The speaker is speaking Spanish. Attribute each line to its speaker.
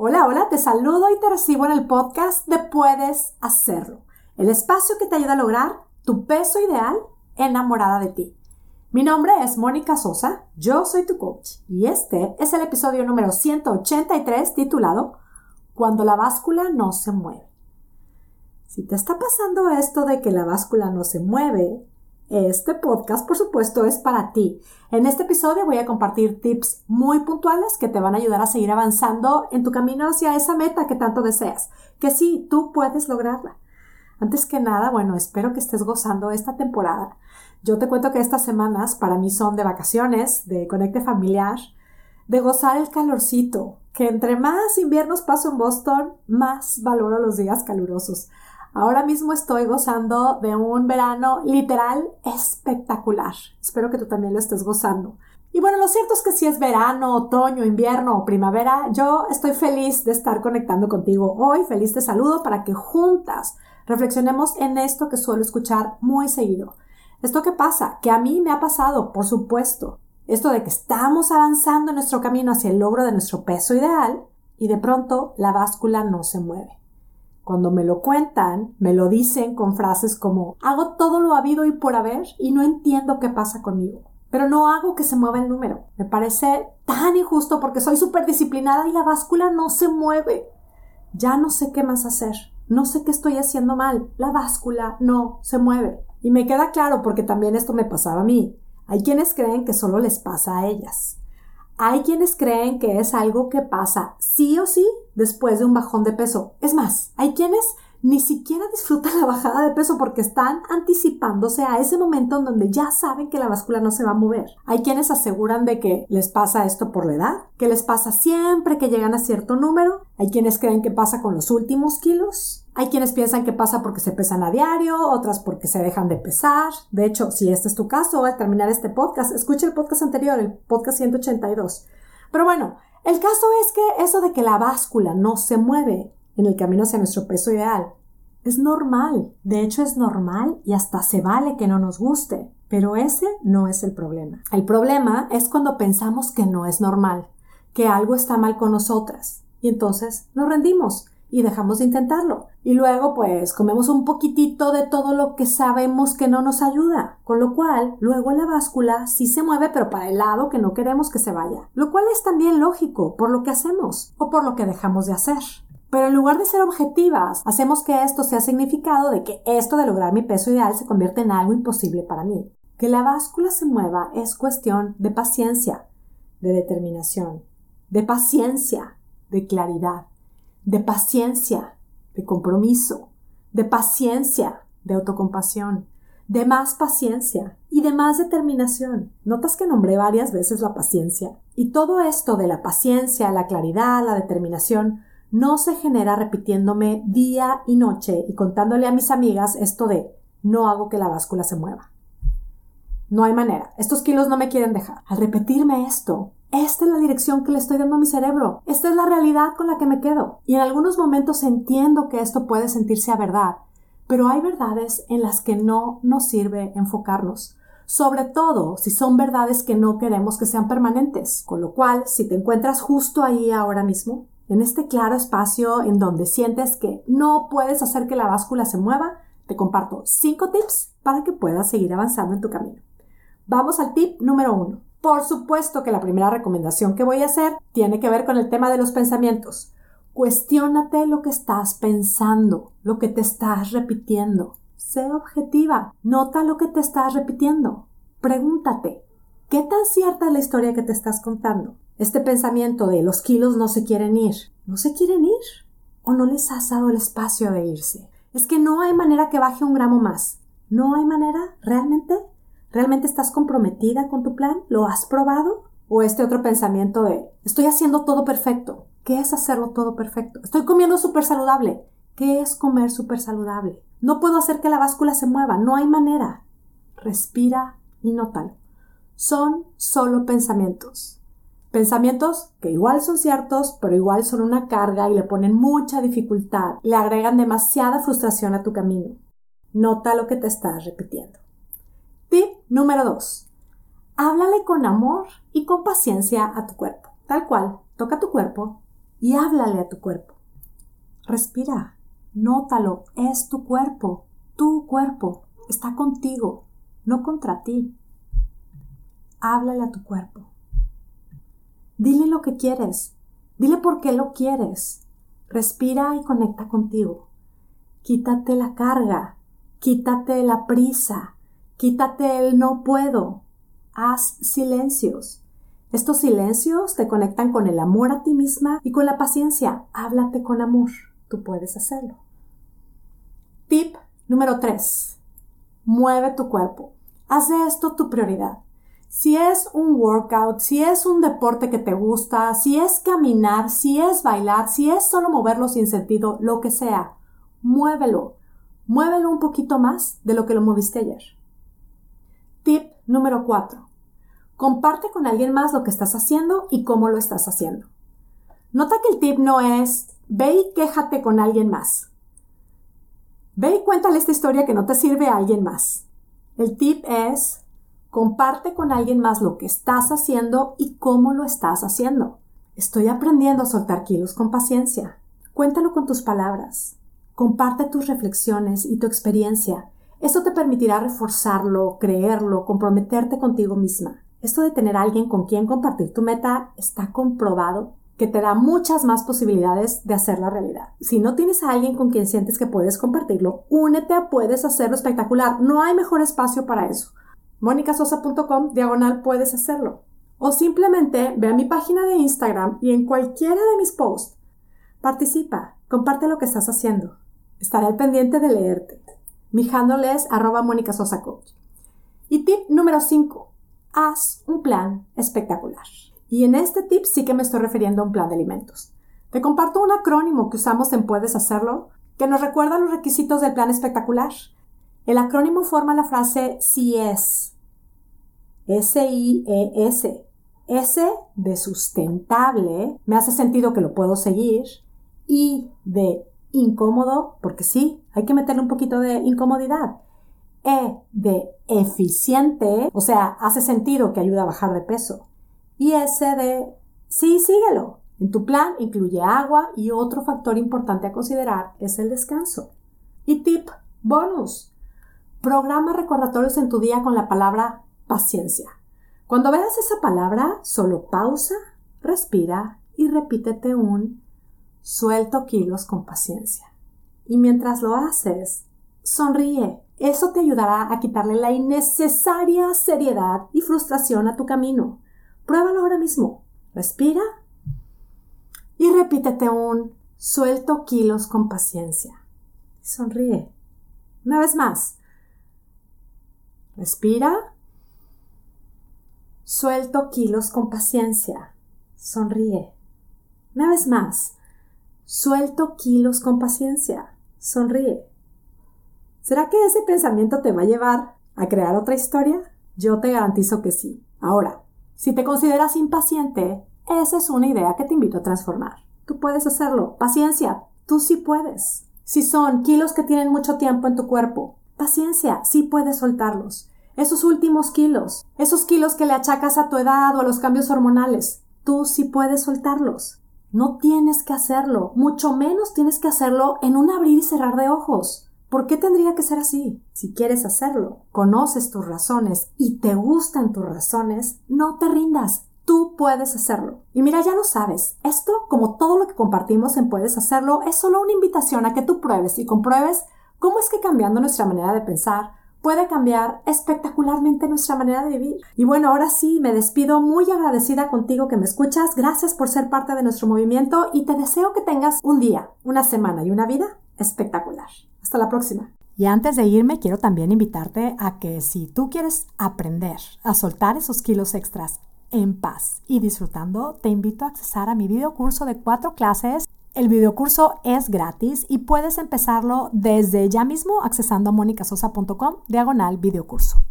Speaker 1: Hola, hola, te saludo y te recibo en el podcast de Puedes Hacerlo, el espacio que te ayuda a lograr tu peso ideal enamorada de ti. Mi nombre es Mónica Sosa, yo soy tu coach y este es el episodio número 183 titulado Cuando la báscula no se mueve. Si te está pasando esto de que la báscula no se mueve, este podcast, por supuesto, es para ti. En este episodio voy a compartir tips muy puntuales que te van a ayudar a seguir avanzando en tu camino hacia esa meta que tanto deseas, que sí, tú puedes lograrla. Antes que nada, bueno, espero que estés gozando esta temporada. Yo te cuento que estas semanas para mí son de vacaciones, de conecte familiar, de gozar el calorcito, que entre más inviernos paso en Boston, más valoro los días calurosos. Ahora mismo estoy gozando de un verano literal espectacular. Espero que tú también lo estés gozando. Y bueno, lo cierto es que si es verano, otoño, invierno o primavera, yo estoy feliz de estar conectando contigo hoy. Feliz te saludo para que juntas reflexionemos en esto que suelo escuchar muy seguido. Esto que pasa, que a mí me ha pasado, por supuesto. Esto de que estamos avanzando en nuestro camino hacia el logro de nuestro peso ideal y de pronto la báscula no se mueve. Cuando me lo cuentan, me lo dicen con frases como hago todo lo habido y por haber y no entiendo qué pasa conmigo. Pero no hago que se mueva el número. Me parece tan injusto porque soy súper disciplinada y la báscula no se mueve. Ya no sé qué más hacer. No sé qué estoy haciendo mal. La báscula no se mueve. Y me queda claro porque también esto me pasaba a mí. Hay quienes creen que solo les pasa a ellas. Hay quienes creen que es algo que pasa sí o sí después de un bajón de peso. Es más, hay quienes ni siquiera disfrutan la bajada de peso porque están anticipándose a ese momento en donde ya saben que la báscula no se va a mover. Hay quienes aseguran de que les pasa esto por la edad, que les pasa siempre que llegan a cierto número. Hay quienes creen que pasa con los últimos kilos. Hay quienes piensan que pasa porque se pesan a diario, otras porque se dejan de pesar. De hecho, si este es tu caso, al terminar este podcast, escucha el podcast anterior, el podcast 182. Pero bueno, el caso es que eso de que la báscula no se mueve en el camino hacia nuestro peso ideal. Es normal, de hecho es normal y hasta se vale que no nos guste, pero ese no es el problema. El problema es cuando pensamos que no es normal, que algo está mal con nosotras, y entonces nos rendimos y dejamos de intentarlo. Y luego pues comemos un poquitito de todo lo que sabemos que no nos ayuda, con lo cual luego la báscula sí se mueve pero para el lado que no queremos que se vaya, lo cual es también lógico por lo que hacemos o por lo que dejamos de hacer. Pero en lugar de ser objetivas, hacemos que esto sea significado de que esto de lograr mi peso ideal se convierte en algo imposible para mí. Que la báscula se mueva es cuestión de paciencia, de determinación, de paciencia, de claridad, de paciencia, de compromiso, de paciencia, de autocompasión, de más paciencia y de más determinación. Notas que nombré varias veces la paciencia. Y todo esto de la paciencia, la claridad, la determinación, no se genera repitiéndome día y noche y contándole a mis amigas esto de no hago que la báscula se mueva. No hay manera. Estos kilos no me quieren dejar. Al repetirme esto, esta es la dirección que le estoy dando a mi cerebro. Esta es la realidad con la que me quedo. Y en algunos momentos entiendo que esto puede sentirse a verdad, pero hay verdades en las que no nos sirve enfocarnos. Sobre todo si son verdades que no queremos que sean permanentes. Con lo cual, si te encuentras justo ahí ahora mismo, en este claro espacio en donde sientes que no puedes hacer que la báscula se mueva, te comparto 5 tips para que puedas seguir avanzando en tu camino. Vamos al tip número 1. Por supuesto que la primera recomendación que voy a hacer tiene que ver con el tema de los pensamientos. Cuestiónate lo que estás pensando, lo que te estás repitiendo. Sé objetiva. Nota lo que te estás repitiendo. Pregúntate, ¿qué tan cierta es la historia que te estás contando? Este pensamiento de los kilos no se quieren ir. ¿No se quieren ir? ¿O no les has dado el espacio de irse? Es que no hay manera que baje un gramo más. ¿No hay manera? ¿Realmente? ¿Realmente estás comprometida con tu plan? ¿Lo has probado? ¿O este otro pensamiento de estoy haciendo todo perfecto? ¿Qué es hacerlo todo perfecto? Estoy comiendo súper saludable. ¿Qué es comer súper saludable? No puedo hacer que la báscula se mueva. No hay manera. Respira y nótalo. Son solo pensamientos. Pensamientos que igual son ciertos, pero igual son una carga y le ponen mucha dificultad, le agregan demasiada frustración a tu camino. Nota lo que te estás repitiendo. Tip número 2. Háblale con amor y con paciencia a tu cuerpo. Tal cual, toca tu cuerpo y háblale a tu cuerpo. Respira, nótalo, es tu cuerpo, tu cuerpo, está contigo, no contra ti. Háblale a tu cuerpo. Dile lo que quieres, dile por qué lo quieres. Respira y conecta contigo. Quítate la carga, quítate la prisa, quítate el no puedo. Haz silencios. Estos silencios te conectan con el amor a ti misma y con la paciencia. Háblate con amor. Tú puedes hacerlo. Tip número 3. Mueve tu cuerpo. Haz de esto tu prioridad. Si es un workout, si es un deporte que te gusta, si es caminar, si es bailar, si es solo moverlo sin sentido, lo que sea, muévelo. Muévelo un poquito más de lo que lo moviste ayer. Tip número 4. Comparte con alguien más lo que estás haciendo y cómo lo estás haciendo. Nota que el tip no es ve y quéjate con alguien más. Ve y cuéntale esta historia que no te sirve a alguien más. El tip es comparte con alguien más lo que estás haciendo y cómo lo estás haciendo. Estoy aprendiendo a soltar kilos con paciencia. Cuéntalo con tus palabras. Comparte tus reflexiones y tu experiencia. Eso te permitirá reforzarlo, creerlo, comprometerte contigo misma. Esto de tener a alguien con quien compartir tu meta está comprobado que te da muchas más posibilidades de hacerla realidad. Si no tienes a alguien con quien sientes que puedes compartirlo, únete a Puedes Hacerlo Espectacular. No hay mejor espacio para eso. monicasosa.com diagonal puedes hacerlo. O simplemente ve a mi página de Instagram y en cualquiera de mis posts participa, comparte lo que estás haciendo. Estaré al pendiente de leerte. Mi handle es arroba Coach. Y tip número 5 haz un plan espectacular. Y en este tip sí que me estoy refiriendo a un plan de alimentos. Te comparto un acrónimo que usamos en Puedes Hacerlo, que nos recuerda los requisitos del plan espectacular. El acrónimo forma la frase si es. S-I-E-S. S de sustentable, me hace sentido que lo puedo seguir. Y de incómodo, porque sí, hay que meterle un poquito de incomodidad. E de eficiente, o sea, hace sentido que ayuda a bajar de peso. Y S de sí, síguelo. En tu plan incluye agua y otro factor importante a considerar es el descanso. Y tip bonus. Programa recordatorios en tu día con la palabra paciencia. Cuando veas esa palabra, solo pausa, respira y repítete un suelto kilos con paciencia. Y mientras lo haces, sonríe eso te ayudará a quitarle la innecesaria seriedad y frustración a tu camino. Pruébalo ahora mismo. Respira y repítete un suelto kilos con paciencia. Sonríe. Una vez más. Respira. Suelto kilos con paciencia. Sonríe. Una vez más. Suelto kilos con paciencia. Sonríe. ¿Será que ese pensamiento te va a llevar a crear otra historia? Yo te garantizo que sí. Ahora, si te consideras impaciente, esa es una idea que te invito a transformar. Tú puedes hacerlo. Paciencia, tú sí puedes. Si son kilos que tienen mucho tiempo en tu cuerpo, paciencia, sí puedes soltarlos. Esos últimos kilos, esos kilos que le achacas a tu edad o a los cambios hormonales, tú sí puedes soltarlos. No tienes que hacerlo, mucho menos tienes que hacerlo en un abrir y cerrar de ojos. ¿Por qué tendría que ser así? Si quieres hacerlo, conoces tus razones y te gustan tus razones, no te rindas. Tú puedes hacerlo. Y mira, ya lo sabes. Esto, como todo lo que compartimos en Puedes Hacerlo, es solo una invitación a que tú pruebes y compruebes cómo es que cambiando nuestra manera de pensar puede cambiar espectacularmente nuestra manera de vivir. Y bueno, ahora sí, me despido muy agradecida contigo que me escuchas. Gracias por ser parte de nuestro movimiento y te deseo que tengas un día, una semana y una vida espectacular. Hasta la próxima. Y antes de irme, quiero también invitarte a que si tú quieres aprender a soltar esos kilos extras en paz y disfrutando, te invito a accesar a mi videocurso de cuatro clases. El videocurso es gratis y puedes empezarlo desde ya mismo accesando a monicasosa.com diagonal videocurso.